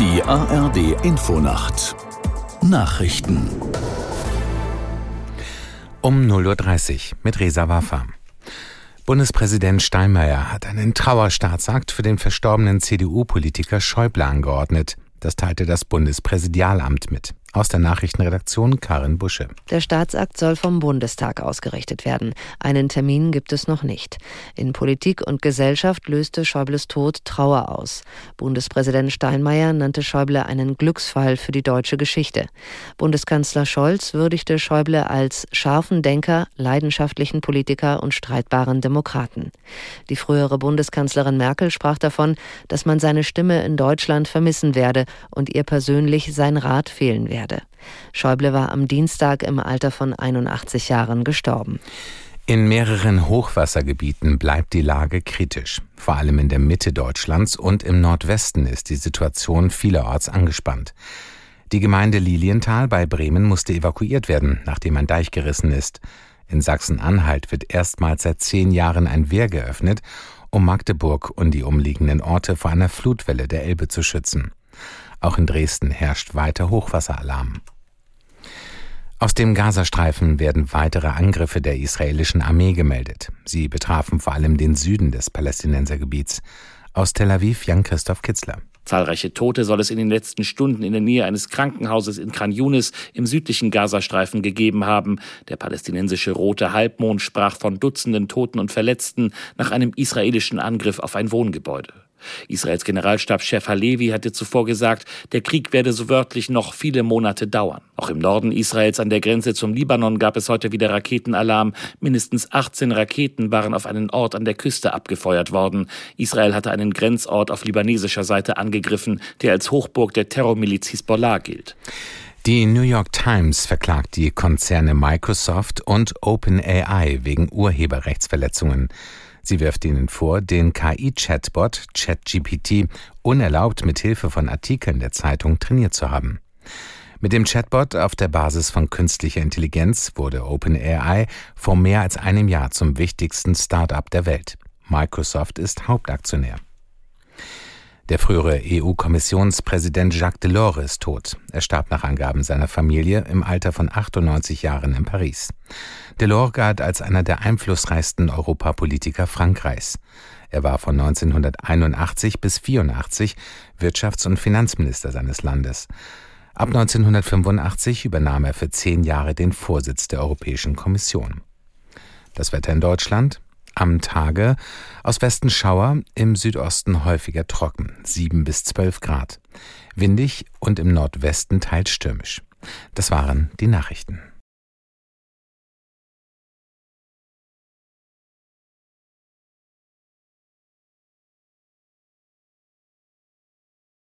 Die ARD Infonacht Nachrichten um 0.30 Uhr mit Resa Waffa. Bundespräsident Steinmeier hat einen Trauerstaatsakt für den verstorbenen CDU-Politiker Schäuble angeordnet. Das teilte das Bundespräsidialamt mit. Aus der Nachrichtenredaktion Karin Busche. Der Staatsakt soll vom Bundestag ausgerichtet werden. Einen Termin gibt es noch nicht. In Politik und Gesellschaft löste Schäubles Tod Trauer aus. Bundespräsident Steinmeier nannte Schäuble einen Glücksfall für die deutsche Geschichte. Bundeskanzler Scholz würdigte Schäuble als scharfen Denker, leidenschaftlichen Politiker und streitbaren Demokraten. Die frühere Bundeskanzlerin Merkel sprach davon, dass man seine Stimme in Deutschland vermissen werde und ihr persönlich sein Rat fehlen werde werde. Schäuble war am Dienstag im Alter von 81 Jahren gestorben. In mehreren Hochwassergebieten bleibt die Lage kritisch. Vor allem in der Mitte Deutschlands und im Nordwesten ist die Situation vielerorts angespannt. Die Gemeinde Lilienthal bei Bremen musste evakuiert werden, nachdem ein Deich gerissen ist. In Sachsen-Anhalt wird erstmals seit zehn Jahren ein Wehr geöffnet, um Magdeburg und die umliegenden Orte vor einer Flutwelle der Elbe zu schützen. Auch in Dresden herrscht weiter Hochwasseralarm. Aus dem Gazastreifen werden weitere Angriffe der israelischen Armee gemeldet. Sie betrafen vor allem den Süden des Palästinensergebiets. Aus Tel Aviv Jan-Christoph Kitzler. Zahlreiche Tote soll es in den letzten Stunden in der Nähe eines Krankenhauses in Khan Yunis im südlichen Gazastreifen gegeben haben. Der palästinensische Rote Halbmond sprach von Dutzenden Toten und Verletzten nach einem israelischen Angriff auf ein Wohngebäude. Israels Generalstabschef Halevi hatte zuvor gesagt, der Krieg werde so wörtlich noch viele Monate dauern. Auch im Norden Israels an der Grenze zum Libanon gab es heute wieder Raketenalarm. Mindestens 18 Raketen waren auf einen Ort an der Küste abgefeuert worden. Israel hatte einen Grenzort auf libanesischer Seite angegriffen, der als Hochburg der Terrormiliz Hisbollah gilt. Die New York Times verklagt die Konzerne Microsoft und OpenAI wegen Urheberrechtsverletzungen. Sie wirft ihnen vor, den KI-Chatbot ChatGPT unerlaubt mit Hilfe von Artikeln der Zeitung trainiert zu haben. Mit dem Chatbot auf der Basis von künstlicher Intelligenz wurde OpenAI vor mehr als einem Jahr zum wichtigsten Start-up der Welt. Microsoft ist Hauptaktionär. Der frühere EU-Kommissionspräsident Jacques Delors ist tot. Er starb nach Angaben seiner Familie im Alter von 98 Jahren in Paris. Delors galt als einer der einflussreichsten Europapolitiker Frankreichs. Er war von 1981 bis 84 Wirtschafts- und Finanzminister seines Landes. Ab 1985 übernahm er für zehn Jahre den Vorsitz der Europäischen Kommission. Das Wetter in Deutschland am Tage aus Westen Schauer, im Südosten häufiger trocken, 7 bis 12 Grad. Windig und im Nordwesten teils stürmisch. Das waren die Nachrichten.